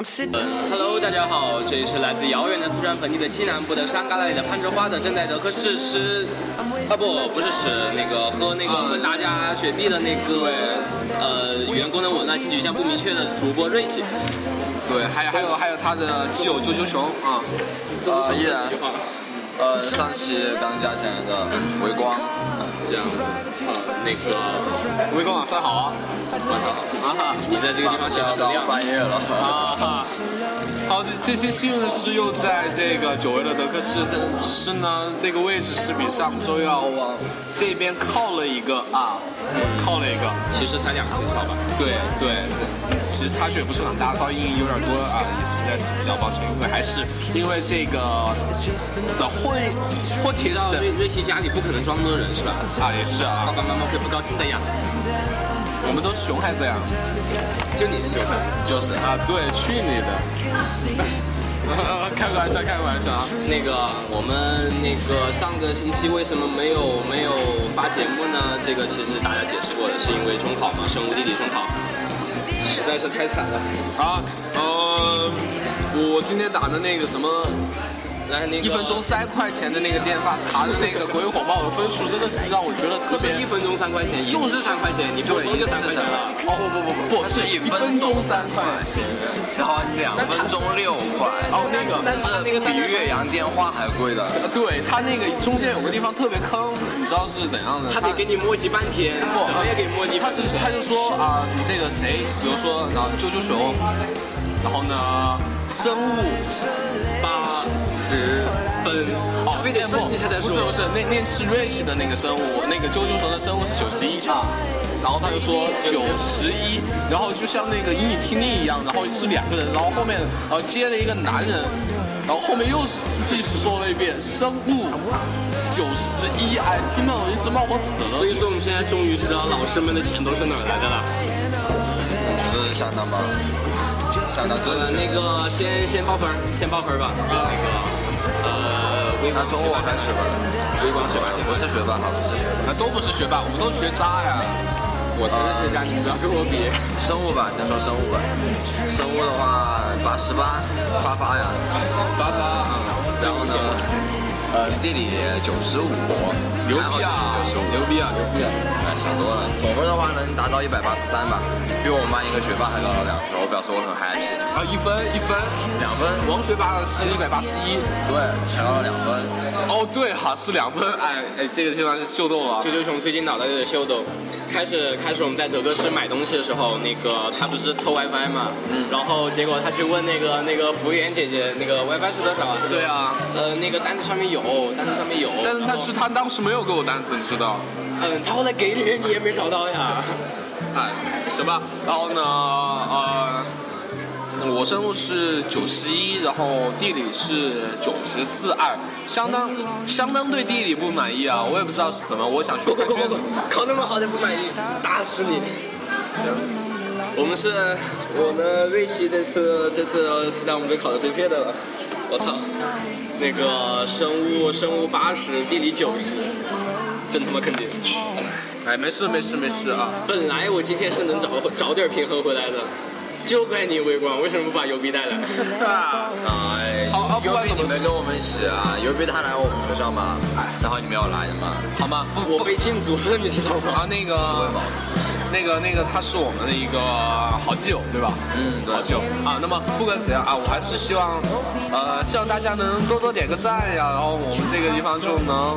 嗯，Hello，大家好，这里是来自遥远的四川盆地的西南部的山旮旯里的攀枝花的正在德克士吃，啊不，不是吃那个喝那个芬达加雪碧的那个呃语言功能紊乱、性取向不明确的主播瑞奇。对，还有还有还有他的基友啾啾熊啊，呃，依然，呃，上期刚加进来的微光。这样，呃，那个微光算好啊，晚上好，啊哈，你在这个地方写到半夜了，啊哈。好，这些幸运的是又在这个久违的德克士，但只是呢，这个位置是比上周要往这边靠了一个啊，靠了一个，其实才两技巧吧？对对，其实差距也不是很大，噪音有点多啊，也实在是比较抱歉，因为还是因为这个的会会提到瑞瑞奇家里不可能装多人是吧？啊，也是啊，爸爸妈妈会不高兴的呀。我们都是熊孩子呀，就你是熊孩子，就是啊，对，去你的！开个玩笑，开个玩笑啊。那个，我们那个上个星期为什么没有没有发节目呢？这个其实大家解释过了，是因为中考嘛，生物地理中考，实在是太惨了。啊，呃，我今天打的那个什么。一分钟三块钱的那个电话查的那个鬼火爆的分数，真的是让我觉得特别。一分钟三块钱，就是三块钱，你对，就三块钱了。哦不不不不，不是一分钟三块钱，然后两分钟六块。哦那个，但是那个比岳阳电话还贵的。对他那个中间有个地方特别坑，你知道是怎样的？他得给你磨叽半天，怎么也给磨叽。他是他就说啊，你这个谁，比如说然后啾啾熊，然后呢生物不不是不是，那那是瑞奇的那个生物，那个啾啾熊的生物是九十一啊，然后他就说九十一，然后就像那个英语听力一样，然后是两个人，然后后面呃接了一个男人，然后后面又继续说了一遍生物九十一，哎，听到我一直冒火死了。所以说我们现在终于知道老师们的钱都是哪来的了，这是相当棒，相当。那个先先报分，先报分吧，那个。呃，那中午还是学霸，微光学霸，不是学霸，好，不是学霸，那都不是学霸，我们都学渣呀。我都是学渣，你不要跟我比。生物吧，先说生物吧。生物的话，八十八，发发呀，发发。然后呢？呃，地理九十五，牛逼啊！牛逼啊！牛逼啊！哎，想多了。总分的话能达到一百八十三吧，比我们班一个学霸还高了两分，我表示我很 happy。啊，一分一分，两分。王学霸是一百八十一，对，才高了两分。哦，对哈，是两分。哎哎，这个地方是秀逗了。啾啾熊最近脑袋有点秀逗。开始开始我们在德克士买东西的时候，那个他不是偷 WiFi 嘛，然后结果他去问那个那个服务员姐姐，那个 WiFi 是多少？对啊，呃，那个单子上面有，单子上面有。但是但是他当时没有给我单子，你知道？嗯，他后来给你，你也没找到呀。哎，行吧。然后呢，呃。我生物是九十一，然后地理是九十四二，相当相当对地理不满意啊！我也不知道是怎么，我想去考考那么好的不满意，打死你！行，我们是我们瑞奇这次这次是在我们队考的最撇的了，我操！那个生物生物八十，地理九十，真他妈坑爹！哎，没事没事没事啊！本来我今天是能找找点平衡回来的。就怪你微光，为什么不把 U B 带来？哎，U B 你没跟我们一起啊？U B 他来我们学校嘛，然后你没有来嘛？好吗？不，我被禁足了，你知道吗？啊，那个，那个，那个，他是我们的一个好基友，对吧？嗯，好基友啊。那么不管怎样啊，我还是希望，呃，希望大家能多多点个赞呀，然后我们这个地方就能，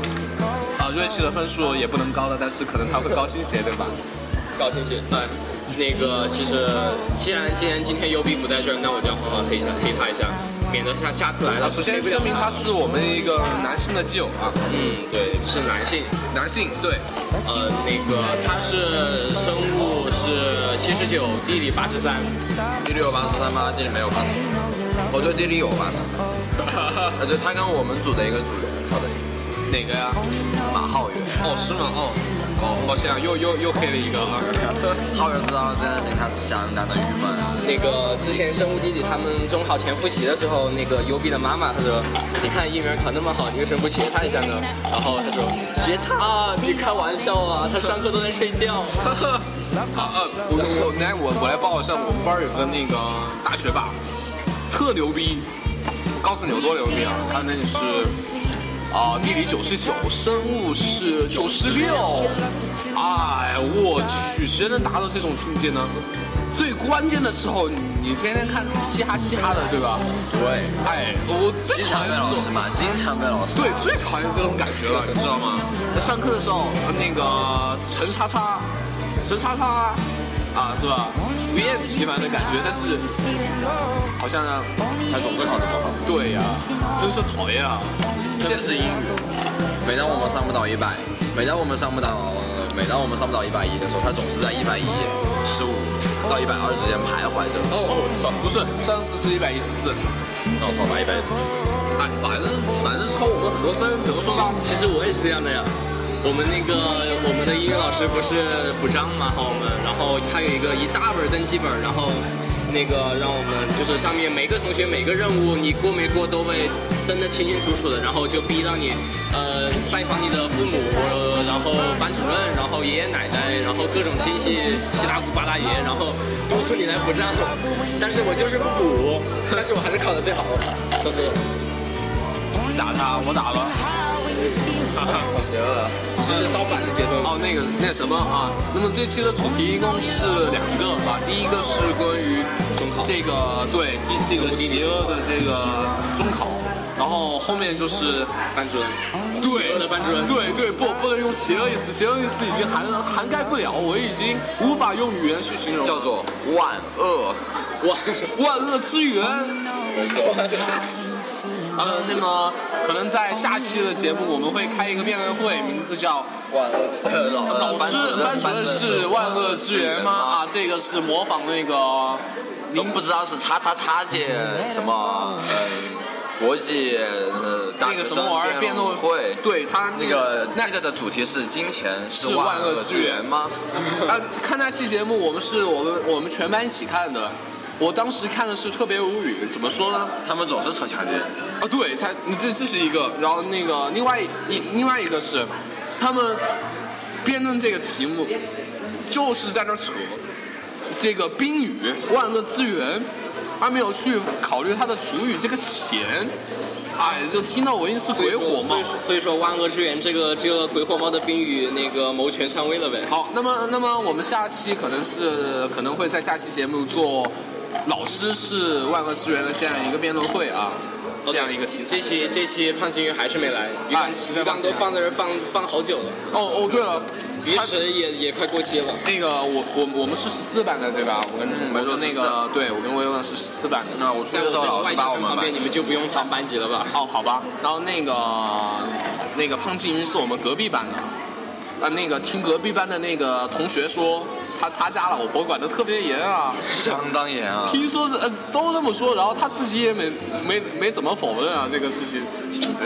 啊，瑞奇的分数也不能高了，但是可能他会高兴些，对吧？高兴些，对。那个其实，既然既然今天 U B 不在这儿，那我就要好好黑一下，黑他一下，免得下下次来了。首先声明他是我们一个男性的基友啊。嗯，对，是男性，男性，对。呃，那个他是生物是七十九，地理八十三。地理有八十三吗？地理没有八十。我对地理有八十。呃，对，他跟我们组的一个组员考的。哪个呀？马浩源。哦，是吗？哦。抱歉啊，又又又黑了一个啊！浩源知道这件事情，他是相当的郁闷。那个之前生物弟弟他们中考前复习的时候，那个优 B 的妈妈她说：“你看一鸣考那么好，你为什么不学他一下呢？”然后他说：“学他？你开玩笑啊！他上课都在睡觉。”好，呃，我我来我我来报一下，我们班有个那个大学霸，特牛逼！我告诉你有多牛逼啊！他那个是啊、地理九十九，生物是九十六。哎，我去，谁能达到这种境界呢？最关键的时候，你你天天看嘻哈嘻哈的，对吧？对，哎，我最讨厌这种老师，经常被老师。对，最讨厌这种感觉了，你知道吗？上课的时候，那个陈叉叉，陈叉叉，啊，是吧？不厌其烦的感觉，但是好像呢，他总是考这么好。对呀、真是讨厌啊！特别是英语，每当我们上不到一百，每当我们上不到，每当我们上不到一百一的时候，他总是在一百一十五到一百二之间徘徊着。哦，不是，上次是一百一十四，哦，好吧，一百一十四。哎，反正反正超我们很多分，比如说吧，其实我也是这样的呀。我们那个我们的英语老师不是补章嘛，好我们，然后他有一个一大本登记本，然后那个让我们就是上面每个同学每个任务你过没过都会登得清清楚楚的，然后就逼到你呃拜访你的父母，呃然后班主任，然后爷爷奶奶，然后各种亲戚七大姑八大爷，然后督促你来补账，但是我就是不补，但是我还是考的最好，呵呵。打他，我打了。哈哈好邪恶这是盗版的节奏。哦，那个那什么啊，那么这期的主题一共是两个啊，第一个是关于这个对第这个邪恶的这个中考，然后后面就是班主任，对班主任对对，不不能用邪恶一词，邪恶一词已经涵涵盖不了，我已经无法用语言去形容，叫做万恶。万，万恶之源。呃，那么可能在下期的节目我们会开一个辩论会，名字叫万恶之源。老师班主任是万恶之源吗？啊，这个是模仿那个都不知道是叉叉叉界什么，呃，国际呃大学那个什么玩意儿生辩论会。对他那个那那个的主题是金钱是万万恶之源吗？啊，看那期节目，我们是我们我们全班一起看的。我当时看的是特别无语，怎么说呢？他们总是扯强奸。啊，对他，你这这是一个，然后那个另外一另外一个是，他们辩论这个题目，就是在那扯这个宾语万恶之源，而没有去考虑它的主语这个钱，哎，就听到我音是鬼火嘛所以。说所以说万恶之源这个这个鬼火猫的冰雨那个谋权篡位了呗。好，那么那么我们下期可能是可能会在下期节目做老师是万恶之源的这样一个辩论会啊，这样一个题材。这期这期胖金鱼还是没来，鱼缸哎鱼缸都放在这放放好久了，哦哦，对了，鱼池也也快过期了。那个我我我们是十四班的对吧？我跟嗯我说那个对我跟威文是十四班的。那我初中的时候老师把我们班你们就不用上班级了吧？哦，好吧。然后那个那个胖金鱼是我们隔壁班的，啊，那个听隔壁班的那个同学说，他他家老婆管得特别严啊。相当严啊。听说是呃都那么说，然后他自己也没没没怎么否认啊这个事情。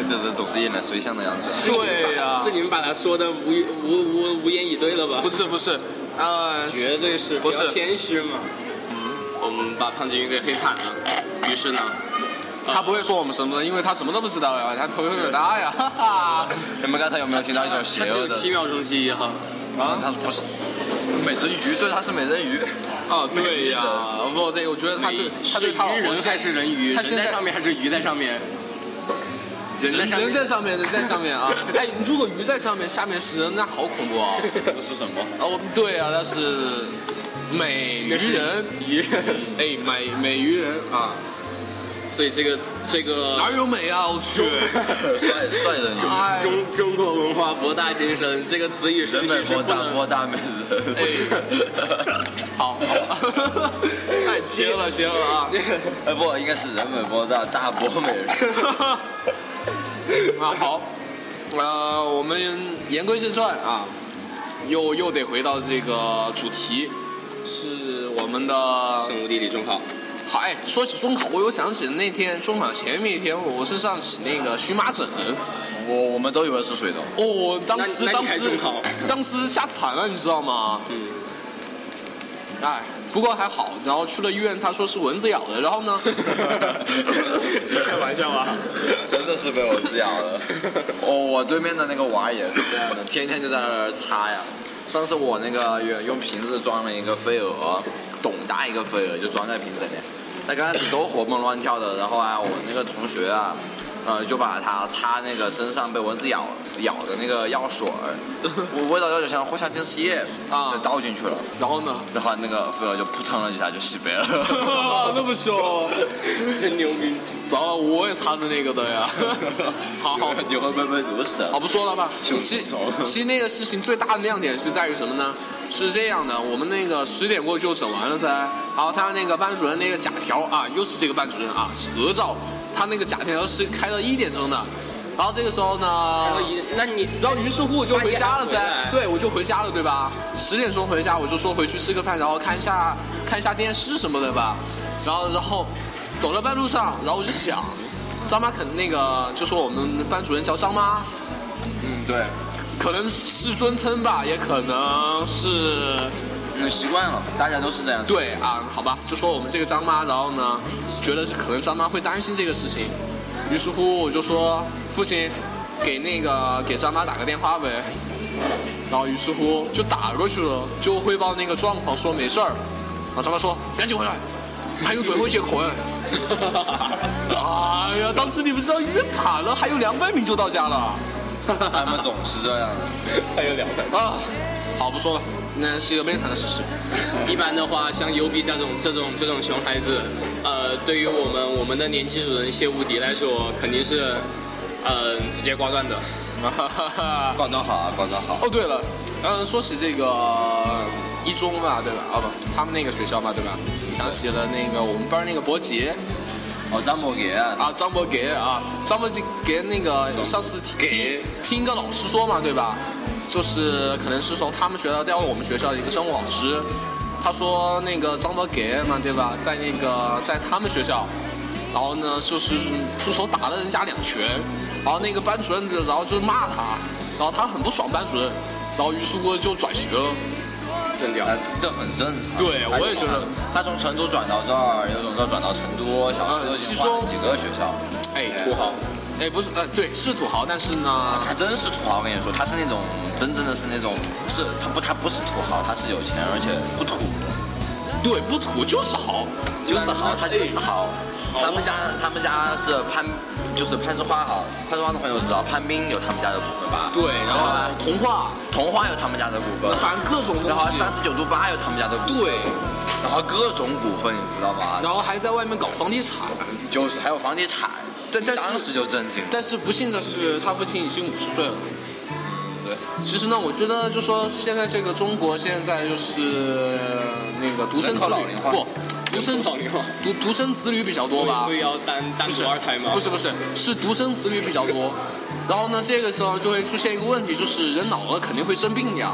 这是总是一脸水象的样子。对呀、是你们把他说的无无无无言以对了吧？不是不是，呃，绝对是，不是要谦虚嘛。嗯我们把胖金鱼给黑惨了，于是呢，他不会说我们什么的，因为他什么都不知道呀，他头有点大呀，哈哈。你们刚才有没有听到一种邪他只有恶的？七秒钟记忆哈。啊，他说不是美人鱼，对，他是美人鱼。哦，对呀，不，对我觉得他对他对鱼人还是人鱼？他现在人在上面还是鱼在上面？人在人上面。人在上面，人在上面啊！哎，如果鱼在上面，下面是人，那好恐怖啊！这是什么？哦，对啊，那是美鱼人，鱼人，哎，美美鱼人啊，所以这个这个哪有美啊？我去！帅帅人鱼，哎中中国文化博大精深，这个词语人美博大，博大美人。哎好，好，太邪恶了，邪恶了啊！哎不，应该是人美博大，大博美人。啊好，呃，我们言归正传啊，又又得回到这个主题，是我们的生物地理中考。好，哎，说起中考，我又想起那天中考前面一天，我身上起那个荨麻疹。我我们都以为是水痘。哦，当时当时 当时吓惨了，你知道吗？嗯，哎，不过还好，然后去了医院，他说是蚊子咬的，然后呢，开玩笑啊。真的是被蚊子咬的。哦，我对面的那个娃也是这样的，天天就在那儿擦呀。上次我那个用用瓶子装了一个飞蛾，董大一个飞蛾就装在瓶子里面，他刚开始都活蹦乱跳的，然后啊，我那个同学啊，呃，就把它擦那个身上被蚊子咬咬的那个药水儿，我味道有点像藿香正气液啊就倒进去了，然后呢？然后那个飞蛾就扑腾了几下就洗白了。那么凶，真牛逼！糟了，我也擦的那个的呀。好好，你会不会如实？好不说了吧。凶其手其实那个事情最大的亮点是在于什么呢？是这样的，我们那个十点过就整完了噻。然后他那个班主任那个假条啊，又是这个班主任啊，讹照，他那个假条是开到一点钟的。然后这个时候呢，那你然后于是乎我就回家了噻对，我就回家了，对吧？十点钟回家，我就说回去吃个饭，然后看一下看一下电视什么的吧。然后然后走到半路上，然后我就想，张妈肯那个就说我们班主任叫张妈，嗯，对，可能是尊称吧，也可能是嗯，习惯了，大家都是这样子。对啊，好吧，就说我们这个张妈，然后呢，觉得是可能张妈会担心这个事情，于是乎我就说父亲给那个给张妈打个电话呗，然后于是乎就打过去了，就汇报那个状况，说没事儿，然后张妈说赶紧回来，还有最后一节课哎，哎呀，当时你不知道晕惨了，还有两百米就到家了 他们总是这样的。还有两百。啊，好不说了，那是一个悲惨的事实。一般的话，像优 B 这种这种这种熊孩子，呃，对于我们我们的年级主任谢无敌来说，肯定是，嗯、直接挂断的。哈哈哈。广东好啊，广东好。哦，对了，嗯，说起这个一中嘛，对吧？哦不，他们那个学校嘛，对吧？想起了那个我们班那个伯杰哦，张伯杰啊，啊，张伯杰啊，张伯杰那个上次听给听一个老师说嘛，对吧？就是可能是从他们学校调到我们学校的一个生物老师，他说那个张伯杰嘛，对吧？在那个在他们学校。然后呢，就是出手打了人家两拳，然后那个班主任的，然后就骂他，然后他很不爽班主任，然后于是乎就转学了。这很正常。对我也觉得他从成都转到这儿，又从这儿转到成都，小时候呃西双几个学校。哎，土豪，哎，不是，呃，对，是土豪，但是呢，他真是土豪，我跟你说，他是那种真正的是那种，不是他不他不是土豪，他是有钱而且不土，对，不土就是豪，就是豪，他就是豪。豪他们家他们家是攀，就是攀枝花哈，攀枝花的朋友知道，攀冰有他们家的股份吧？对，然后呢童话，童话有他们家的股份，反正各种东西，然后三十九度八有他们家的股份，对，然后各种股份你知道吗？然后还在外面搞房地产，就是还有房地产，但但是当时就震惊。但是不幸的是，他父亲已经五十岁了。对，其实呢，我觉得就说现在这个中国现在就是那个独生子女不，独生子独独生子女比较多吧所？以要单单不是独二胎吗？不是不是，是独生子女比较多。然后呢，这个时候就会出现一个问题，就是人老了肯定会生病呀。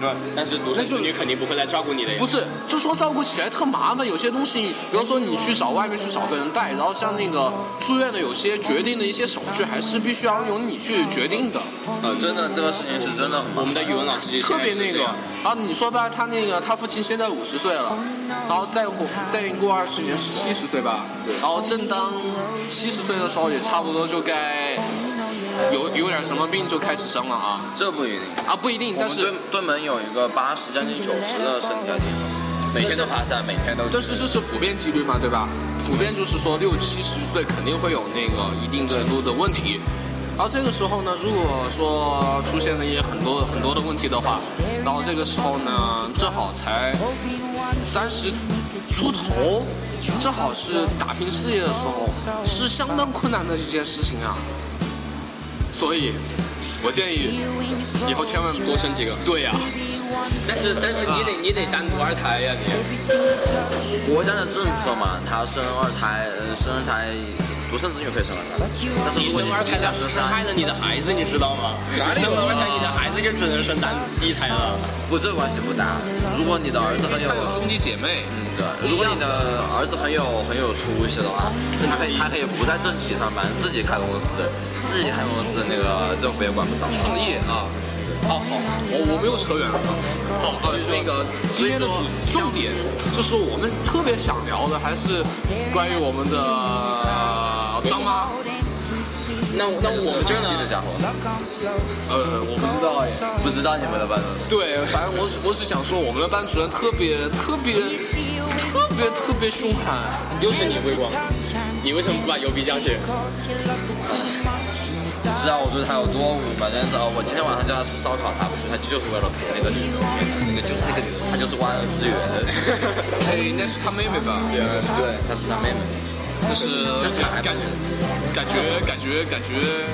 嗯，对。但是独生子女肯定不会来照顾你的呀。不是，就说照顾起来特麻烦，有些东西，比如说你去找外面去找个人带，然后像那个住院的有些决定的一些手续，还是必须要由你去决定的，呃，真的这个事情是真的我们的语文老师就特别那个现在就是这样。然后你说吧，他那个他父亲现在五十岁了，然后再过再过二十年是七十岁吧，然后正当七十岁的时候，也差不多就该有有点什么病就开始生了啊这不一定。啊不一定，但是对对门有一个八十将近九十的身体每天都爬山，每天都。但是这是普遍几率嘛，对吧？普遍就是说六七十岁肯定会有那个一定程度的问题。然后这个时候呢，如果说出现了一些很多很多的问题的话，然后这个时候呢，正好才三十出头，正好是打拼事业的时候，是相当困难的一件事情啊。所以，我建议以后千万多生几个。对呀、但是但是你得你得单独二胎呀你。国家的政策嘛，他生二胎，呃，生二胎，独生子女可以生二胎，但是如果你你生二胎你想生三是害了你的孩子，你知道吗？生了二胎，你的孩子就只能生单一胎了。不，这个关系不大。如果你的儿子很有兄弟姐妹，嗯，对，如果你的儿子很有很有出息的话，他可以他可以不在政企上班，自己开公司，自己开公司，那个政府也管不上。创业啊。哦好，我我没有扯远了。好，呃，那个今天的主重点就是我们特别想聊的，还是关于我们的、呃、张妈。那那我们这儿呢？气的家伙，呃，我不知道哎。不知道你们的班主任。对，反正我我只想说，我们的班主任特别特别特别特别凶悍。又是你辉光，你为什么不把油笔加起来？你知道我对他有多无语吗？但是我今天晚上叫他吃烧烤，他不去，他就是为了陪那个女的，那个就是那个女的，他就是万恶之源。哎，应该是他妹妹吧？对，对，他是他妹妹。就是就是感感觉感觉感觉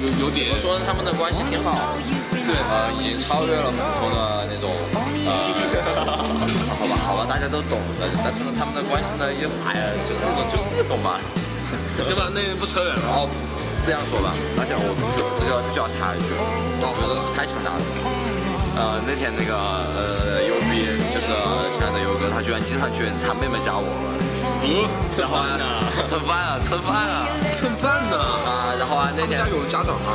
有有点我说他们的关系挺好，对，呃，已经超越了普通的那种，呃，好吧，好吧，大家都懂的，但是呢，他们的关系呢，又哎呀，就是那种就是那种嘛。行吧，那不扯远了。哦，这样说吧，而且我必须这个必须要插一句，我觉得是太强大了。呃，那天那个呃优逼就是亲爱的优哥，他居然经常去他妹妹家我们。嗯，吃饭呢？吃饭啊，吃饭啊，吃饭呢。啊，然后啊，那天家有家长吗？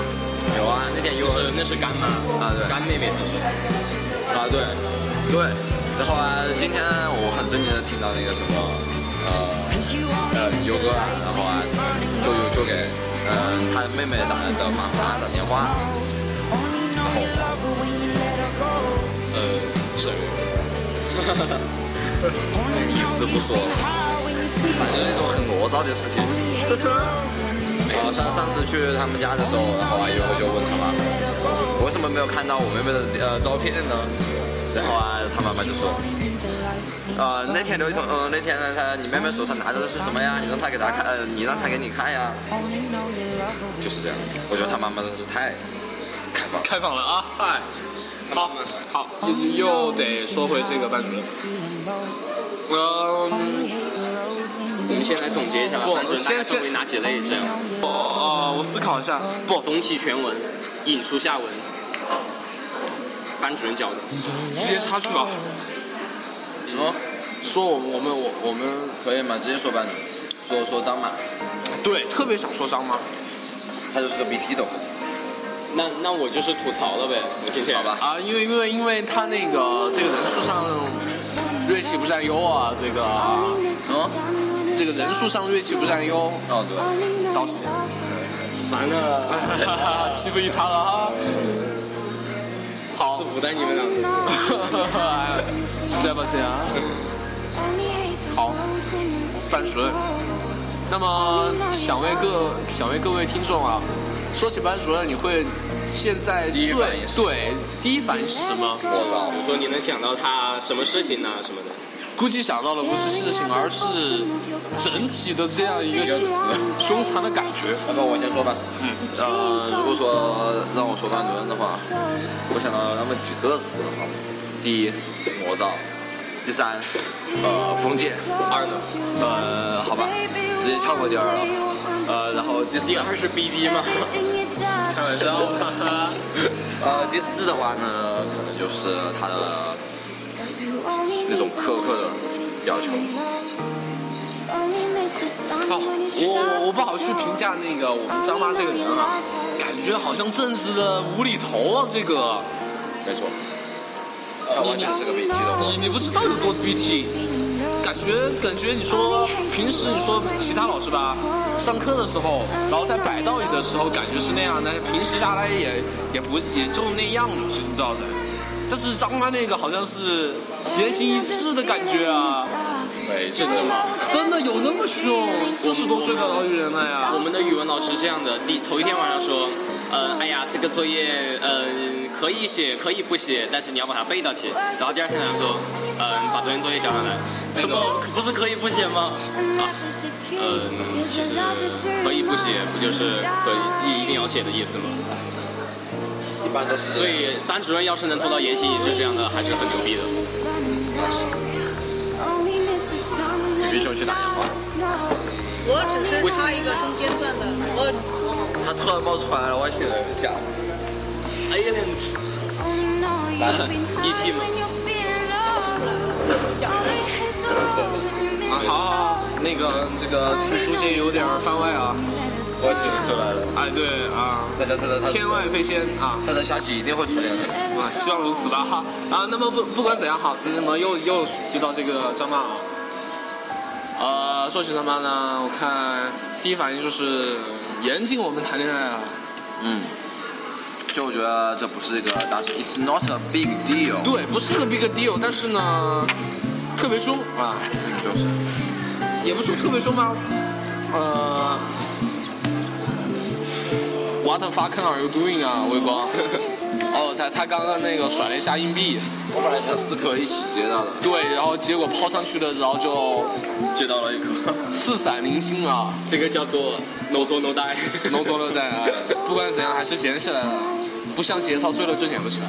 有啊，那天有是那是干妈啊，对，干妹妹啊，对，对。然后啊，今天我很震惊的听到那个什么，呃，呃，优哥啊，然后啊，就有就给，嗯，他妹妹打的妈妈打电话，然后，呃，是，意思不说了。反正那种很聒噪的事情。啊，上上次去他们家的时候，然后啊，有我就问他妈妈，为什么没有看到我妹妹的呃照片呢？然后啊，他妈妈就说，啊，那天刘一彤，嗯，那天呢他你妹妹手上拿着的是什么呀？你让她给她看，呃，你让她给你看呀。就是这样，我觉得他妈妈真是太开放，开放了啊！嗨，好，好，又又得说回这个班主任。嗯。我们先来总结一下，不，先分为哪几类这样？不，呃，我思考一下。不，总体全文，引出下文，班主任教的。直接插去吧。什么？说我们我们我我们可以吗？直接说班主任，说说张马。对，特别想说张马。他就是个 BP 的。那那我就是吐槽了呗，吐槽吧。啊，因为因为因为他那个这个人数上锐气不占优啊，这个什么？这个人数上锐气不占优。哦，对，倒是这样。完了，欺负一他了哈。好，不带你们两个。实在抱歉啊。好，班主任。那么想为各想为各位听众啊，说起班主任，你会现在对对第一反应是什么？我操！比如说你能想到他什么事情呢？什么的？估计想到的不是事情，而是整体的这样一个凶凶残的感觉。那么我先说吧。嗯。呃，如果说让我说班主任的话，我想到那么几个词哈。第一，魔造；第三，呃，封建；二呢？呃，好吧，直接跳过第二了。呃，然后第四。第二是 BB 吗？开玩笑。呃，第四的话呢，可能就是他的。那种苛刻的要求。哦，我我不好去评价那个我们张妈这个人啊，感觉好像正式的无厘头啊，这个。没错。你你是个 BT 的。你你不知道有多 BT，感觉感觉你说平时你说其他老师吧，上课的时候，然后在摆道理的时候感觉是那样但是，平时下来也也不也就那样就是你知道的。但是张妈那个好像是言行一致的感觉啊，哎真的吗？真的有那么凶？四十多岁的老女人了呀！我们的语文老师这样的，第头一天晚上说，呃，哎呀，这个作业，呃，可以写，可以不写，但是你要把它背到起。然后第二天晚上说，嗯，把昨天作业交上来。什么？不是可以不写吗？啊，嗯，其实可以不写，不就是可以一定要写的意思吗？所以班主任要是能做到言行一致这样的，还是很牛逼的。必须去打电话。我只是插一个中间段的，我。他突然冒出来了，我写的假。Alien。E.T. 吗？啊，好好好，那个这个中间有点番外啊。我写出来了，哎，对啊，天外飞仙啊，他的下期一定会出现的 啊，希望如此吧哈 啊，那么不不管怎样好，那么又又提到这个张曼啊，啊，呃，说起张曼呢？我看第一反应就是严禁我们谈恋爱啊。嗯，就我觉得这不是一个大事，It's not a big deal。对，不是一个 big deal，但是呢，特别凶啊，嗯，就是。也不是特别凶吗？呃，What the fuck are you doing 啊，微光？哦，他他刚刚那个甩了一下硬币，我本来想四颗一起接到的，对，然后结果抛上去了，然后就接到了一颗。四散零星啊，这个叫做 no 说 no die。浓缩了在啊，不管怎样还是捡起来了，不像节操碎了就捡不起来。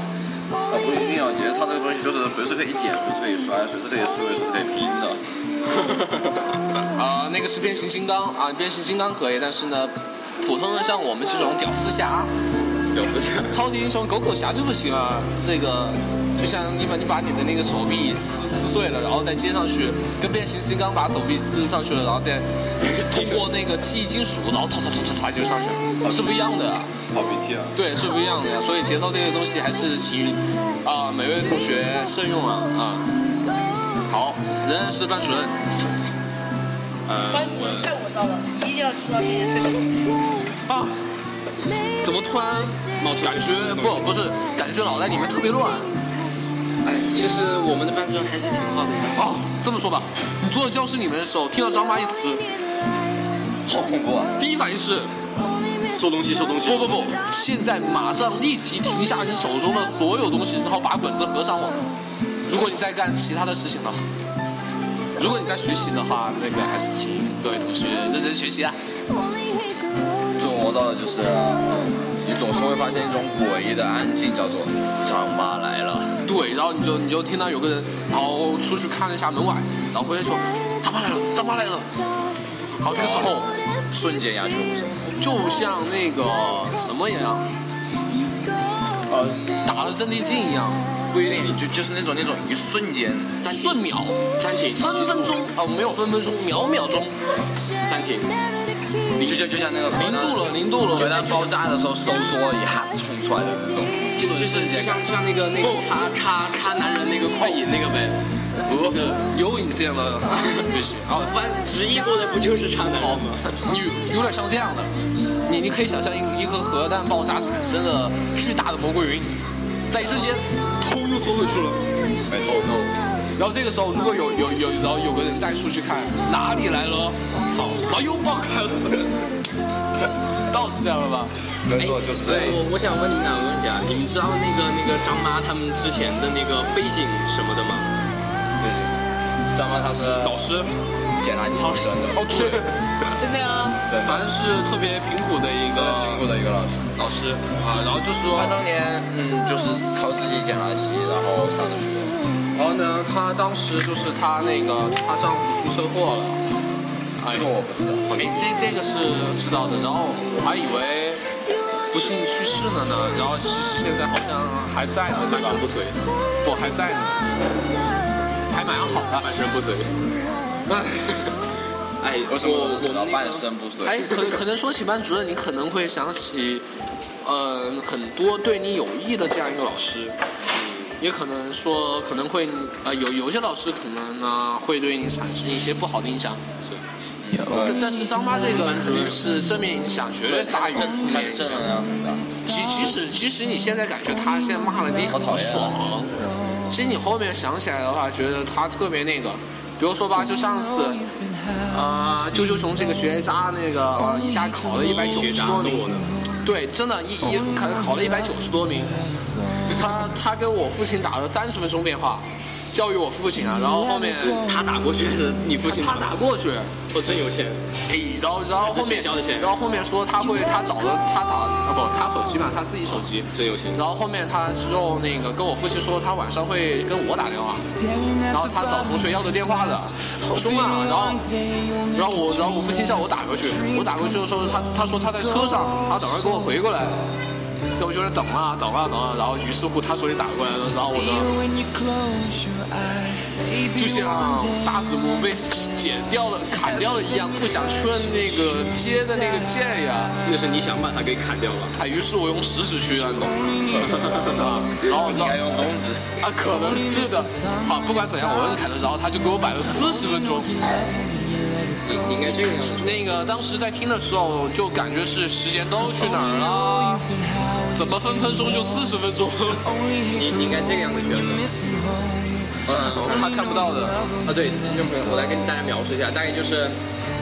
啊，不一定要，节操这个东西就是随时可以捡，随时可以摔，随时可以输，随时可以拼的。啊、那个是变形金刚啊，变形金刚可以，但是呢，普通的像我们这种屌丝侠、屌丝侠。超级英雄狗狗侠就不行啊。这个就像你把你把你的那个手臂撕撕碎了，然后再接上去，跟变形金刚把手臂撕上去了，然后再通过那个记忆金属，然后擦擦擦擦擦就上去了，是不一样的啊。跑鼻涕啊！对，是不一样的呀。所以节操这个东西还是请啊、每位同学慎用啊啊。好，仍然是班主任。班主任太我造了，一定要知道这件事情。啊，怎么突然感觉不不是感觉脑袋里面特别乱哎，其实我们的班主任还是挺好的。哦？这么说吧，你坐在教室里面的时候，听到张妈一词，好恐怖啊！第一反应是收东西，收东西。不不不，现在马上立即停下你手中的所有东西，然后把本子合上网。如果你再干其他的事情的话，如果你在学习的话，那个还是请各位同学认真学习啊。最魔造的就是，嗯，你总是会发现一种诡异的安静，叫做张妈来了。对，然后你就你就听到有个人，然后出去看了一下门外，然后回来说张妈来了，张妈来了。然后这个时候瞬间鸦雀无声。就像那个什么一样，呃，打了镇定剂一样，不一定，就就是那种那种一瞬间，瞬秒、暂停，分分钟，哦，没有分分钟，秒秒钟，暂停。就就就像那个零度了，零度了，核弹爆炸的时候收缩一下子冲出来的那种就就是就瞬间。像像那个那个插插插男人那个快饮那个呗。不是有你这样的就行啊。翻直译过来不就是插男吗？你有点像这样的，你你可以想象一一颗核弹爆炸产生的巨大的蘑菇云，在一瞬间，突又缩回去了。没错，然后这个时候，如果有有有，然后有个人再出去看，哪里来了？操，然后又爆开了，倒是这样了吧？没错，就是这样。我我想问你两个问题啊，你们知道那个那个张妈他们之前的那个背景什么的吗？张妈她是老师，捡垃圾出身的，哦对，真的呀？真反正是特别贫苦的啊，然后就说他，当年嗯就是靠自己捡垃圾，然后上的学。然后呢，她当时就是她那个她丈夫出车祸了，哎这个我不知道。哎，这这个是知道的，然后我还以为不幸去世了呢，然后其实现在好像还在呢，对吧？不对，不还在呢，还蛮好的。半身不遂。哎，哎，为什么我我扯到我们半身不遂？哎，可可能说起班主任，你可能会想起，呃，很多对你有益的这样一个老师，也可能说可能会呃有有些老师可能呢会对你产生一些不好的影响，但但是张妈这个可能是正面影响绝对大于负面影响。即即使即使你现在感觉他现在骂了你很不爽，其实你后面想起来的话，觉得他特别那个，比如说吧，就上次，呃，啾啾熊这个学渣那个呃一下考了一百九十多名，对，真的，一一考考了一百九十多名，他他跟我父亲打了三十分钟电话，教育我父亲啊，然后后面他打过去还是你父亲他打过去，我真有钱。哎，然后然后后面然后后面说他会他找了他打啊不他手机嘛，他自己手机。真有钱。然后后面他用那个跟我父亲说，他晚上会跟我打电话，然后他找同学要的电话的，好凶啊！然后，然后我，然后我父亲叫我打过去，我打过去的时候，他他说他在车上，他等会给我回过来。那我就在等啊等啊等啊，然后于是乎他手里打过来了，然后我呢，就像大指拇被剪掉了、砍掉了一样，不想去那个接的那个键呀。那是你想把它给砍掉了。啊，于是我用食指去按动，啊，然后应该用中指。啊，可能是的。好，不管怎样，我摁开了，然后，他就给我摆了四十分钟。你你应该这个样子。那个当时在听的时候，就感觉是时间都去哪儿了？怎么分分钟就四十分钟？你你应该这个样子选的。嗯，他看不到的。啊，对，听众朋友，我来跟大家描述一下，大概就是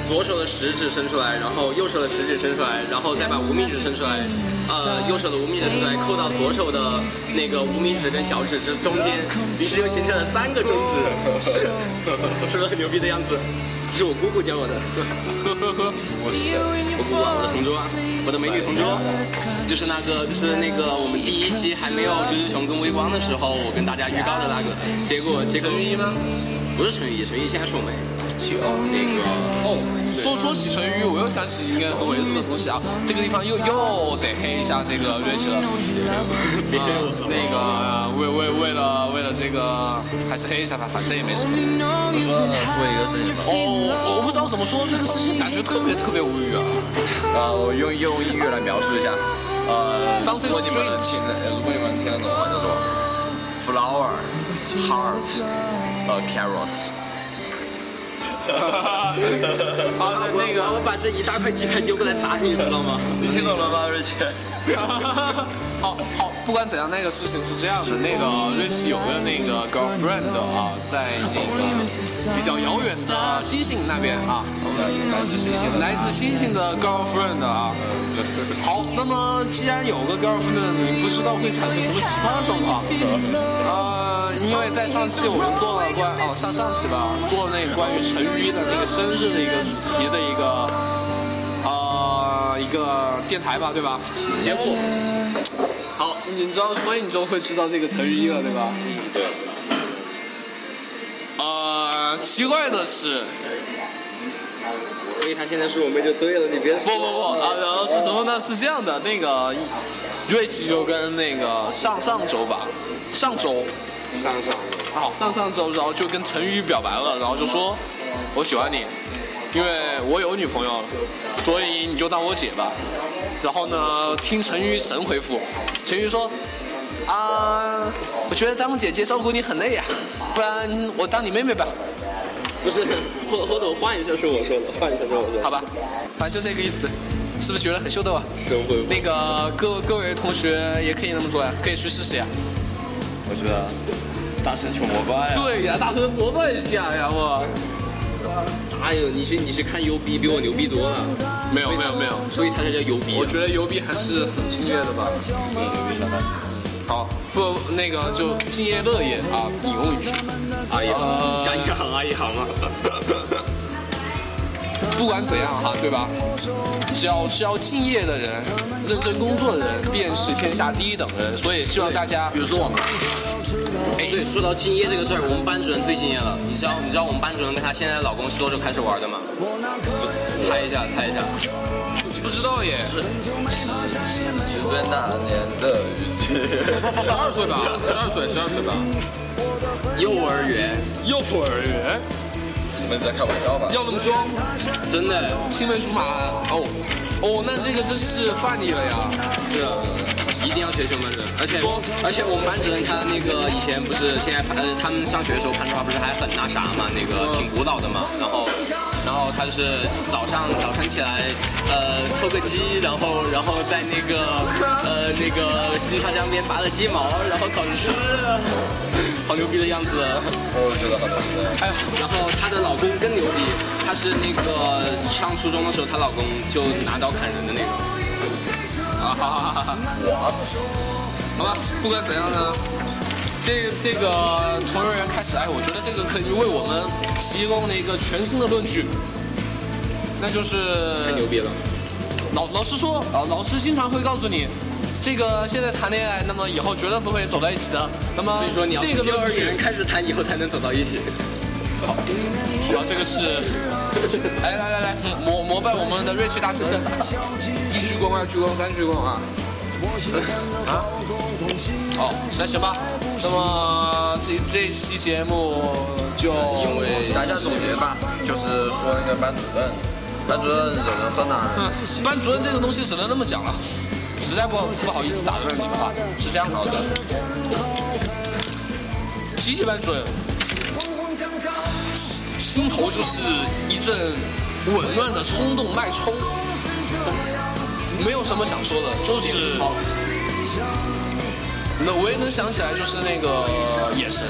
左手的食指伸出来，然后右手的食指伸出来，然后再把无名指伸出来，呃，右手的无名指伸出来，扣到左手的那个无名指跟小指之中间，于是又形成了三个中指，是不是很牛逼的样子？这是我姑姑教我的。呵呵呵，我是谁？我姑姑啊，我的同桌啊，我的美女同桌，就是那个，就是那个我们第一期还没有就是熊跟微光的时候，我跟大家预告的那个，结果结果陈玉吗？不是陈玉，陈玉现在是我们哦那个哦，说说起成语，我又想起一个很猥琐的东西啊！这个地方又又得黑一下这个瑞奇了。别啊那个为为为了为了这个，还是黑一下吧，反正也没什么。我说说一个事情吧，哦，我我不知道怎么说这个事情，感觉特别特别无语啊！呃，我用用音乐来描述一下，呃，Something 如果你们 strange 听得，如果你们听得懂的话，就说 flower heart 呃 carrots。好的，那个我把这一大块鸡排丢过来砸你，知道吗？你听懂了吧，瑞奇？哈哈哈好好，不管怎样，那个事情是这样的，那个瑞奇有个那个 girlfriend 啊，在那个比较遥远的星星那边啊，我们来自星星来自星星的 girlfriend 啊。好，那么既然有个 girlfriend，你不知道会产生什么奇葩的状况？呃，因为在上期我们做了关哦上上期吧，做那关于陈瑜的那个生日的一个主题的一个个电台吧，对吧？节目，好，你知道，所以你就会知道这个陈瑜了，对吧？嗯，对。呃，奇怪的是，所以他现在是我妹就对了，你别不不不啊，然后是什么呢？是这样的，那个瑞奇就跟那个上上周吧，上周上上。好上上周，然后就跟陈宇表白了，然后就说我喜欢你，因为我有女朋友了，所以你就当我姐吧。然后呢，听陈宇神回复，陈宇说啊，我觉得当姐姐照顾你很累呀、不然我当你妹妹吧。不是，后后头换一下是我说的，换一下是我说的。好吧，反正就这个意思，是不是觉得很秀逗啊？神回复。那个各各位同学也可以那么做呀，可以去试试呀。我觉得大神求膜拜啊。对呀，大神膜拜一下呀，我。哎呦，你是你是看优逼比我牛逼多了。没有没有没有，所以他才叫优逼。我觉得牛逼还是很敬业的吧。嗯，牛逼相当。好，不那个就敬业乐业啊，引用一句。阿姨呃好，干一行阿姨行啊。不管怎样哈，对吧？只要只要敬业的人，认真工作的人，便是天下第一等人。所以希望大家，比如说我们，哎，对，说到敬业这个事儿，我们班主任最敬业了。你知道你知道我们班主任跟她现在的老公是多久开始玩的吗？猜一下，猜一下。不知道耶，十岁那年的雨季。十二岁吧，十二岁，十二岁吧。幼儿园，幼儿园是不是在开玩笑吧？要这么凶？真的青梅竹马哦哦，那这个真是犯你了呀。对啊，一定要学修班主任。而且说而且我们班主任他那个以前不是现在呃他们上学的时候看动画不是还很那啥嘛，那个挺古老的嘛。然后然后他就是早上早晨起来呃偷个鸡，然后然后在那个呃那个西沙江边拔了鸡毛，然后烤着吃，好牛逼的样子。我觉得好牛逼的。哎呀，然后她的老公更牛逼，她是那个上初中的时候，她老公就拿刀砍人的那个。啊哈哈哈哈！好吧，不管怎样呢，这这个从幼儿园开始，哎，我觉得这个可以为我们提供了一个全新的论据，那就是太牛逼了！老老师说，老，老师经常会告诉你，这个现在谈恋爱，那么以后绝对不会走在一起的。那么这个幼儿园，开始谈，以后才能走到一起。好吧，这个是，来来来来，膜膜拜我们的瑞奇大神，一鞠躬，二鞠躬，三鞠躬啊！啊？好，那行吧。那么这这期节目就因为大家总结吧，就是说那个班主任，班主任人很难。嗯，班主任这个东西只能那么讲了，实在不不好意思打断你们哈，是这样子的。提起班主任，心头就是一阵紊乱的冲动脉冲，没有什么想说的，就是那唯一能想起来就是那个眼神、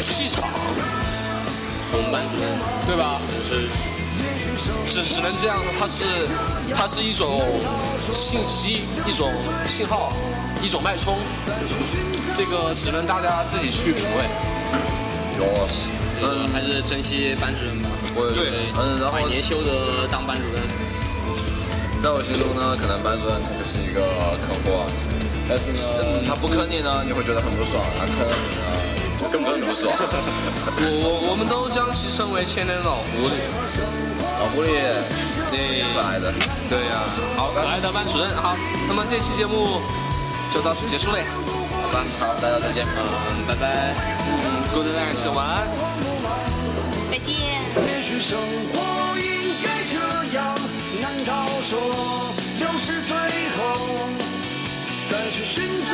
气场，我们班主任对吧？是只只能这样，它是它是一种信息，一种信号，一种脉冲，这个只能大家自己去品味。哟，嗯，还是珍惜班主任吧。我对嗯，然后年休的当班主任，在我心中呢，可能班主任他就是一个坑货，但是呢，他不坑你呢，你会觉得很不爽；他坑你呢，就更不爽。我我我们都将其称为千年老狐狸。老狐狸，对可爱的，对呀、好，可爱的班主任，好，那么这期节目就到此结束嘞。好吧，好，大家再见。嗯，拜拜。嗯，Good night，晚安。再见。难道说六十岁后再去寻找